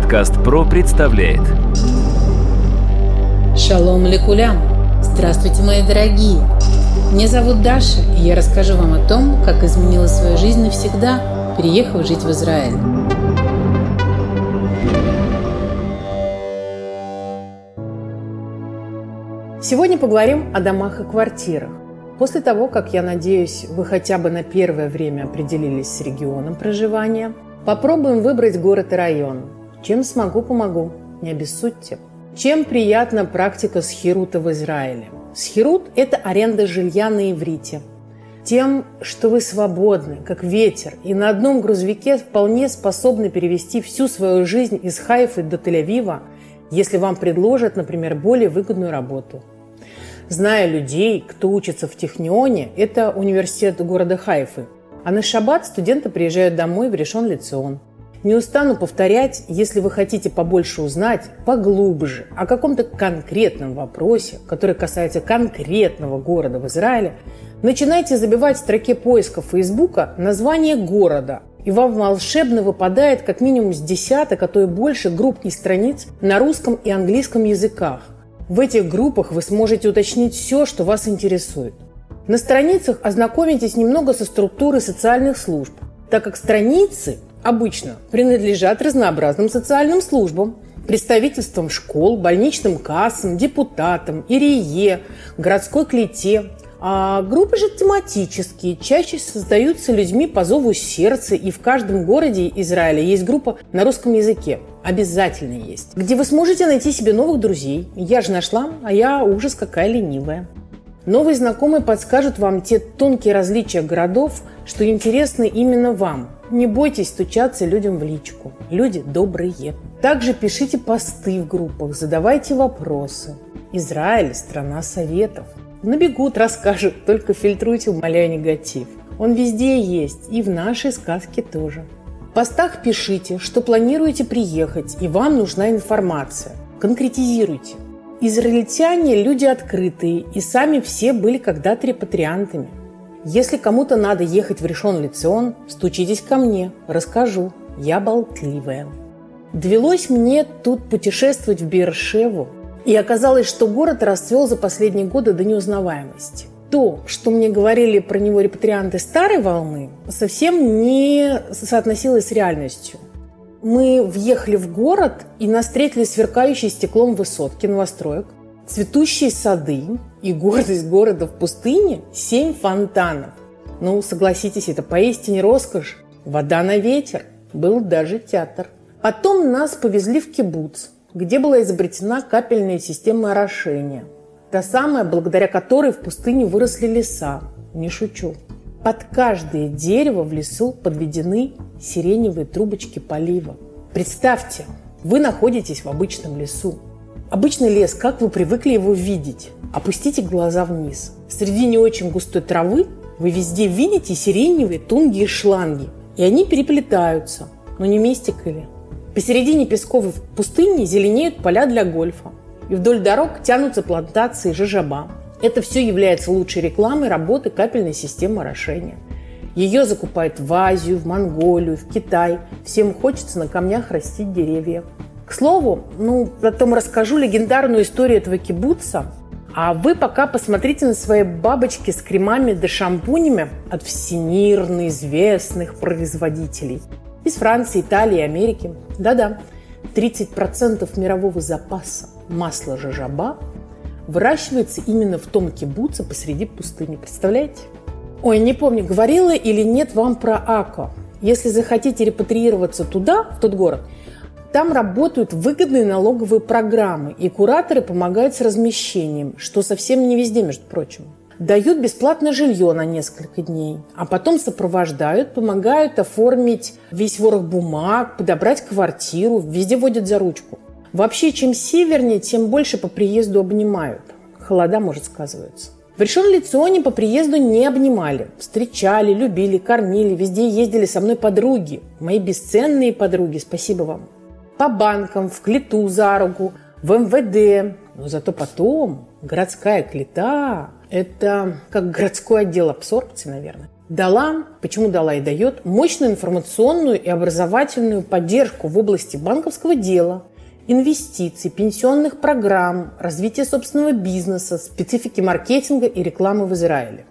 Подкаст ПРО представляет Шалом лекулям! Здравствуйте, мои дорогие! Меня зовут Даша, и я расскажу вам о том, как изменила свою жизнь навсегда, переехав жить в Израиль. Сегодня поговорим о домах и квартирах. После того, как, я надеюсь, вы хотя бы на первое время определились с регионом проживания, попробуем выбрать город и район. Чем смогу, помогу. Не обессудьте. Чем приятна практика схирута в Израиле? Схирут – это аренда жилья на иврите. Тем, что вы свободны, как ветер, и на одном грузовике вполне способны перевести всю свою жизнь из Хайфы до Тель-Авива, если вам предложат, например, более выгодную работу. Зная людей, кто учится в Технионе, это университет города Хайфы, а на шаббат студенты приезжают домой в решен Лицион. Не устану повторять, если вы хотите побольше узнать, поглубже, о каком-то конкретном вопросе, который касается конкретного города в Израиле, начинайте забивать в строке поиска Фейсбука название города, и вам волшебно выпадает как минимум с десяток, а то и больше групп и страниц на русском и английском языках. В этих группах вы сможете уточнить все, что вас интересует. На страницах ознакомитесь немного со структурой социальных служб, так как страницы обычно принадлежат разнообразным социальным службам, представительствам школ, больничным кассам, депутатам, ИРИЕ, городской клете. А группы же тематические, чаще создаются людьми по зову сердца, и в каждом городе Израиля есть группа на русском языке. Обязательно есть. Где вы сможете найти себе новых друзей. Я же нашла, а я ужас какая ленивая. Новые знакомые подскажут вам те тонкие различия городов, что интересны именно вам. Не бойтесь стучаться людям в личку. Люди добрые. Также пишите посты в группах, задавайте вопросы. Израиль – страна советов. Набегут, расскажут, только фильтруйте, умоляя негатив. Он везде есть, и в нашей сказке тоже. В постах пишите, что планируете приехать, и вам нужна информация. Конкретизируйте – Израильтяне – люди открытые, и сами все были когда-то репатриантами. Если кому-то надо ехать в решен Лицион, стучитесь ко мне, расскажу. Я болтливая. Довелось мне тут путешествовать в Бершеву, и оказалось, что город расцвел за последние годы до неузнаваемости. То, что мне говорили про него репатрианты старой волны, совсем не соотносилось с реальностью. Мы въехали в город и нас встретили сверкающие стеклом высотки новостроек, цветущие сады и гордость города в пустыне – семь фонтанов. Ну, согласитесь, это поистине роскошь. Вода на ветер. Был даже театр. Потом нас повезли в кибуц, где была изобретена капельная система орошения. Та самая, благодаря которой в пустыне выросли леса. Не шучу. Под каждое дерево в лесу подведены сиреневые трубочки полива. Представьте, вы находитесь в обычном лесу. Обычный лес, как вы привыкли его видеть? Опустите глаза вниз. Среди не очень густой травы вы везде видите сиреневые тонкие шланги. И они переплетаются, но не мистикали. Посередине песковой пустыни зеленеют поля для гольфа. И вдоль дорог тянутся плантации жижаба. Это все является лучшей рекламой работы капельной системы орошения. Ее закупают в Азию, в Монголию, в Китай. Всем хочется на камнях растить деревья. К слову, ну, потом расскажу легендарную историю этого кибуца. А вы пока посмотрите на свои бабочки с кремами да шампунями от всемирно известных производителей. Из Франции, Италии, Америки. Да-да, 30% мирового запаса масла жажаба выращивается именно в том кибуце посреди пустыни. Представляете? Ой, не помню, говорила или нет вам про АКО. Если захотите репатриироваться туда, в тот город, там работают выгодные налоговые программы, и кураторы помогают с размещением, что совсем не везде, между прочим. Дают бесплатное жилье на несколько дней, а потом сопровождают, помогают оформить весь ворох бумаг, подобрать квартиру, везде водят за ручку. Вообще, чем севернее, тем больше по приезду обнимают. Холода, может, сказывается. В решен Лиционе по приезду не обнимали. Встречали, любили, кормили, везде ездили со мной подруги. Мои бесценные подруги, спасибо вам. По банкам, в клету за руку, в МВД. Но зато потом городская клета – это как городской отдел абсорбции, наверное. дала, почему дала и дает, мощную информационную и образовательную поддержку в области банковского дела, инвестиций, пенсионных программ, развития собственного бизнеса, специфики маркетинга и рекламы в Израиле.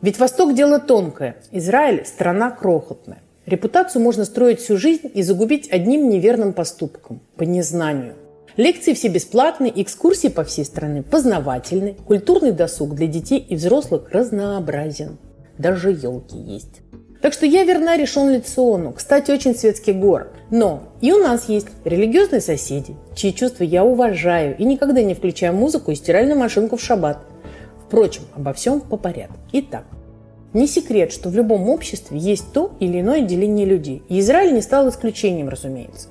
Ведь Восток – дело тонкое, Израиль – страна крохотная. Репутацию можно строить всю жизнь и загубить одним неверным поступком – по незнанию. Лекции все бесплатные, экскурсии по всей стране познавательны, культурный досуг для детей и взрослых разнообразен. Даже елки есть. Так что я верна решен Лициону. Кстати, очень светский город. Но и у нас есть религиозные соседи, чьи чувства я уважаю и никогда не включаю музыку и стиральную машинку в шаббат. Впрочем, обо всем по порядку. Итак, не секрет, что в любом обществе есть то или иное деление людей. И Израиль не стал исключением, разумеется.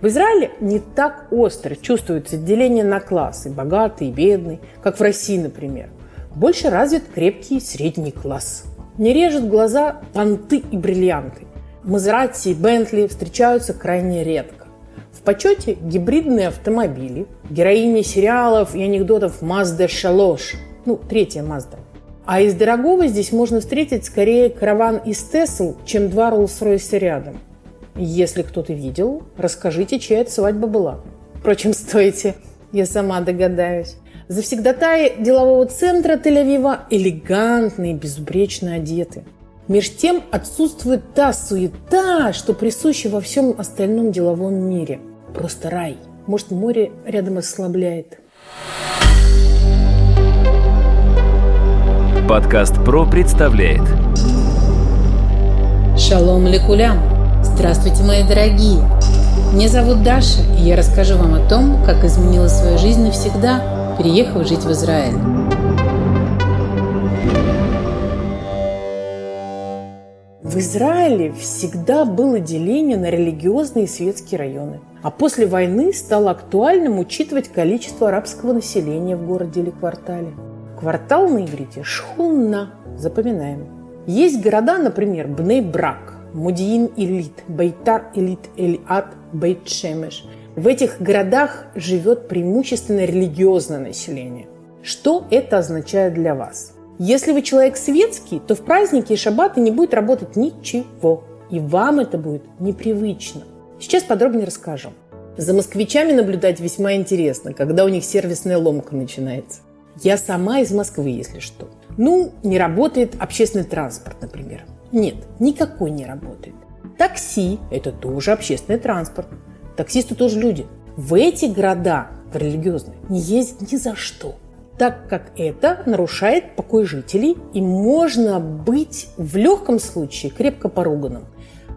В Израиле не так остро чувствуется деление на классы, богатый и бедный, как в России, например. Больше развит крепкий средний класс. Не режет глаза понты и бриллианты. Мазерати и Бентли встречаются крайне редко. В почете гибридные автомобили, героини сериалов и анекдотов Mazda Шалош, ну, третья Mazda. А из дорогого здесь можно встретить скорее караван из Тесл, чем два Роллс-Ройса рядом – если кто-то видел, расскажите, чья это свадьба была. Впрочем, стойте, я сама догадаюсь. Завсегдатаи делового центра Тель-Авива элегантные, безупречно одеты. Меж тем отсутствует та суета, что присуща во всем остальном деловом мире. Просто рай. Может, море рядом ослабляет. Подкаст «Про» представляет Шалом лекулям! Здравствуйте, мои дорогие! Меня зовут Даша, и я расскажу вам о том, как изменила свою жизнь навсегда, переехав жить в Израиль. В Израиле всегда было деление на религиозные и светские районы. А после войны стало актуальным учитывать количество арабского населения в городе или квартале. Квартал на иврите – шхунна. Запоминаем. Есть города, например, Бней-Брак, Мудиин Элит, Байтар Элит Эльат, Бейтшемеш. В этих городах живет преимущественно религиозное население. Что это означает для вас? Если вы человек светский, то в праздники и шаббаты не будет работать ничего. И вам это будет непривычно. Сейчас подробнее расскажу. За москвичами наблюдать весьма интересно, когда у них сервисная ломка начинается. Я сама из Москвы, если что. Ну, не работает общественный транспорт, например. Нет, никакой не работает. Такси – это тоже общественный транспорт. Таксисты тоже люди. В эти города, в религиозные, не ездят ни за что так как это нарушает покой жителей и можно быть в легком случае крепко поруганным.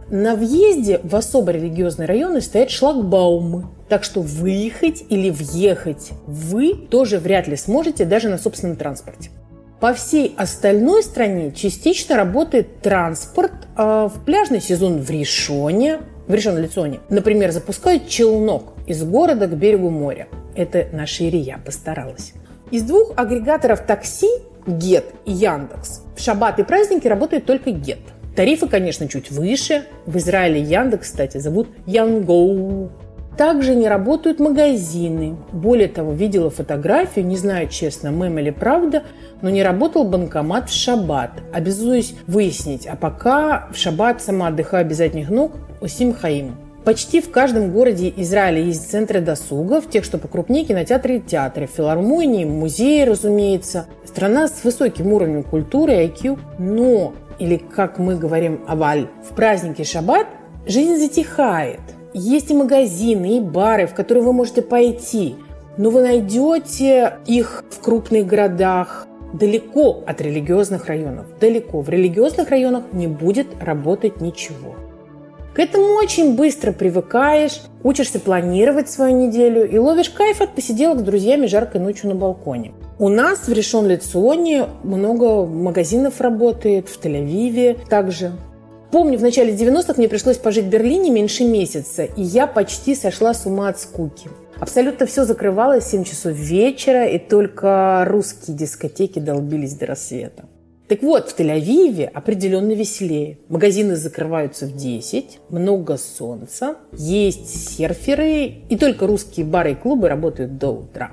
На въезде в особо религиозные районы стоят шлагбаумы, так что выехать или въехать вы тоже вряд ли сможете даже на собственном транспорте. По всей остальной стране частично работает транспорт. А в пляжный сезон в Ришоне, в Ришон-Лицоне, например, запускают челнок из города к берегу моря. Это наша Ирия постаралась. Из двух агрегаторов такси Get и Яндекс в шаббат и праздники работает только Get. Тарифы, конечно, чуть выше. В Израиле Яндекс, кстати, зовут Янгоу. Также не работают магазины. Более того, видела фотографию, не знаю, честно, мем или правда, но не работал банкомат в шаббат. Обязуюсь выяснить, а пока в шаббат сама отдыхаю без задних ног, Усим Хаим. Почти в каждом городе Израиля есть центры досуга, в тех, что покрупнее кинотеатры и театры, филармонии, музеи, разумеется. Страна с высоким уровнем культуры и IQ, но, или как мы говорим, аваль, в празднике шаббат жизнь затихает – есть и магазины, и бары, в которые вы можете пойти, но вы найдете их в крупных городах, далеко от религиозных районов. Далеко. В религиозных районах не будет работать ничего. К этому очень быстро привыкаешь, учишься планировать свою неделю и ловишь кайф от посиделок с друзьями жаркой ночью на балконе. У нас в решен Лиционе много магазинов работает, в Тель-Авиве также. Помню, в начале 90-х мне пришлось пожить в Берлине меньше месяца, и я почти сошла с ума от скуки. Абсолютно все закрывалось в 7 часов вечера, и только русские дискотеки долбились до рассвета. Так вот, в Тель-Авиве определенно веселее. Магазины закрываются в 10, много солнца, есть серферы, и только русские бары и клубы работают до утра.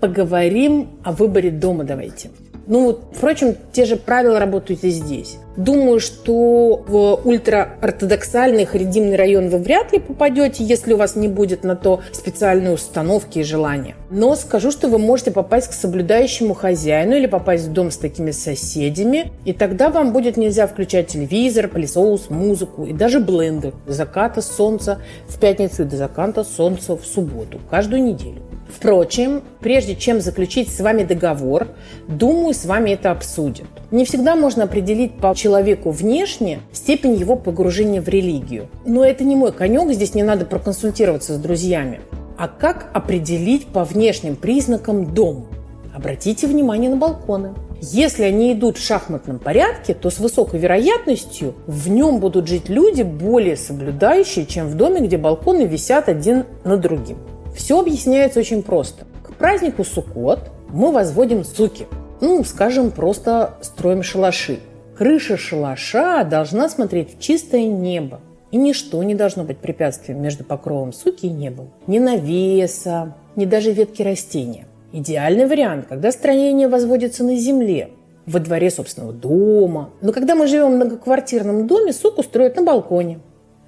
Поговорим о выборе дома давайте. Ну, впрочем, те же правила работают и здесь. Думаю, что в ультраортодоксальный редимный район вы вряд ли попадете, если у вас не будет на то специальной установки и желания. Но скажу, что вы можете попасть к соблюдающему хозяину или попасть в дом с такими соседями, и тогда вам будет нельзя включать телевизор, пылесос, музыку и даже блендер до заката солнца в пятницу и до заката солнца в субботу, каждую неделю. Впрочем, прежде чем заключить с вами договор, думаю, с вами это обсудят. Не всегда можно определить по человеку внешне степень его погружения в религию. Но это не мой конек, здесь не надо проконсультироваться с друзьями. А как определить по внешним признакам дом? Обратите внимание на балконы. Если они идут в шахматном порядке, то с высокой вероятностью в нем будут жить люди более соблюдающие, чем в доме, где балконы висят один над другим. Все объясняется очень просто. К празднику Суккот мы возводим суки. Ну, скажем, просто строим шалаши. Крыша шалаша должна смотреть в чистое небо. И ничто не должно быть препятствием между покровом суки и небом. Ни навеса, ни даже ветки растения. Идеальный вариант, когда строение возводится на земле, во дворе собственного дома. Но когда мы живем в многоквартирном доме, суку строят на балконе.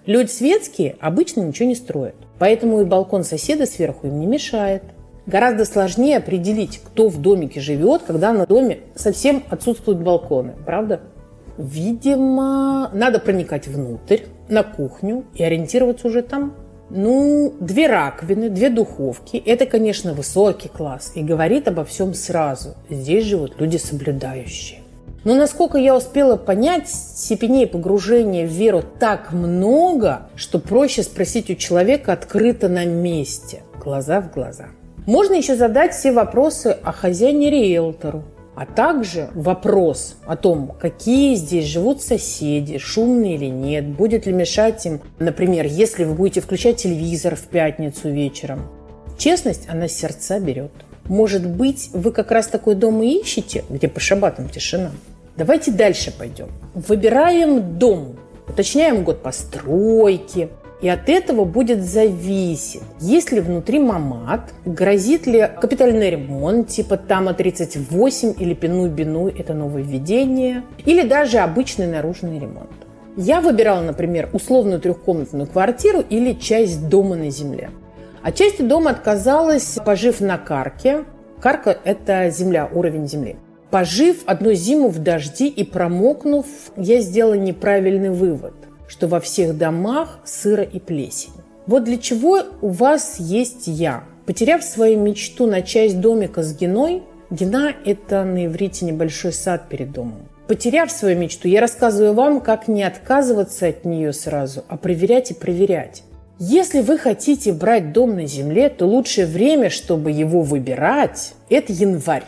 Люди светские обычно ничего не строят. Поэтому и балкон соседа сверху им не мешает. Гораздо сложнее определить, кто в домике живет, когда на доме совсем отсутствуют балконы, правда? Видимо, надо проникать внутрь, на кухню и ориентироваться уже там. Ну, две раковины, две духовки – это, конечно, высокий класс и говорит обо всем сразу. Здесь живут люди соблюдающие. Но насколько я успела понять, степеней погружения в веру так много, что проще спросить у человека открыто на месте, глаза в глаза. Можно еще задать все вопросы о хозяине-риэлтору, а также вопрос о том, какие здесь живут соседи, шумные или нет, будет ли мешать им, например, если вы будете включать телевизор в пятницу вечером. Честность, она сердца берет. Может быть, вы как раз такой дом и ищете, где по шабатам тишина? Давайте дальше пойдем. Выбираем дом, уточняем год постройки, и от этого будет зависеть, есть ли внутри мамат, грозит ли капитальный ремонт, типа Тама 38 или Пину-Бину, это нововведение, или даже обычный наружный ремонт. Я выбирала, например, условную трехкомнатную квартиру или часть дома на земле. От части дома отказалась, пожив на карке. Карка – это земля, уровень земли. Пожив одну зиму в дожди и промокнув, я сделала неправильный вывод, что во всех домах сыро и плесень. Вот для чего у вас есть я. Потеряв свою мечту на часть домика с геной, гена – это на иврите небольшой сад перед домом. Потеряв свою мечту, я рассказываю вам, как не отказываться от нее сразу, а проверять и проверять. Если вы хотите брать дом на земле, то лучшее время, чтобы его выбирать, это январь.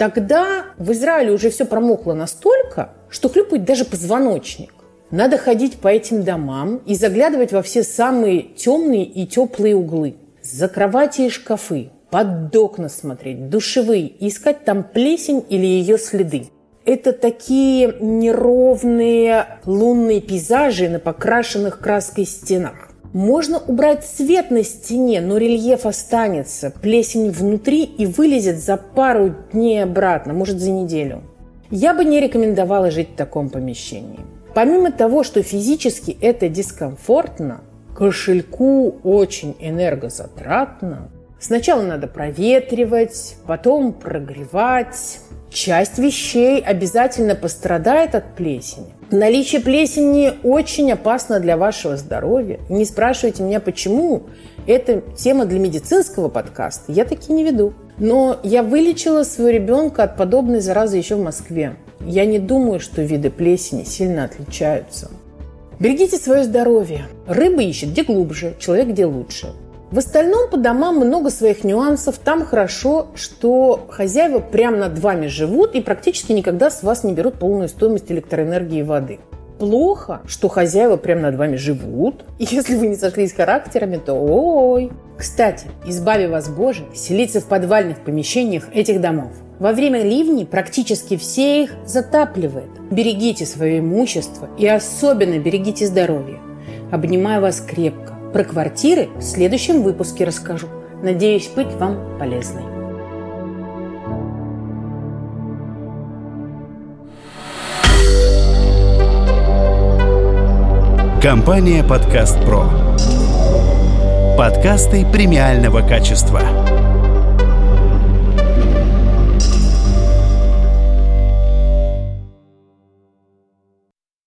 Тогда в Израиле уже все промокло настолько, что хлюпает даже позвоночник. Надо ходить по этим домам и заглядывать во все самые темные и теплые углы. За кровати и шкафы, под окна смотреть, душевые, искать там плесень или ее следы. Это такие неровные лунные пейзажи на покрашенных краской стенах. Можно убрать цвет на стене, но рельеф останется. Плесень внутри и вылезет за пару дней обратно, может за неделю. Я бы не рекомендовала жить в таком помещении. Помимо того, что физически это дискомфортно, кошельку очень энергозатратно. Сначала надо проветривать, потом прогревать. Часть вещей обязательно пострадает от плесени. Наличие плесени очень опасно для вашего здоровья. Не спрашивайте меня, почему. Это тема для медицинского подкаста. Я такие не веду. Но я вылечила своего ребенка от подобной заразы еще в Москве. Я не думаю, что виды плесени сильно отличаются. Берегите свое здоровье. Рыба ищет где глубже, человек где лучше. В остальном по домам много своих нюансов. Там хорошо, что хозяева прямо над вами живут и практически никогда с вас не берут полную стоимость электроэнергии и воды. Плохо, что хозяева прямо над вами живут. И если вы не сошлись характерами, то ой. Кстати, избави вас Боже, селиться в подвальных помещениях этих домов. Во время ливней практически все их затапливает. Берегите свое имущество и особенно берегите здоровье. Обнимаю вас крепко. Про квартиры в следующем выпуске расскажу. Надеюсь быть вам полезной. Компания «Подкаст Про». Подкасты премиального качества.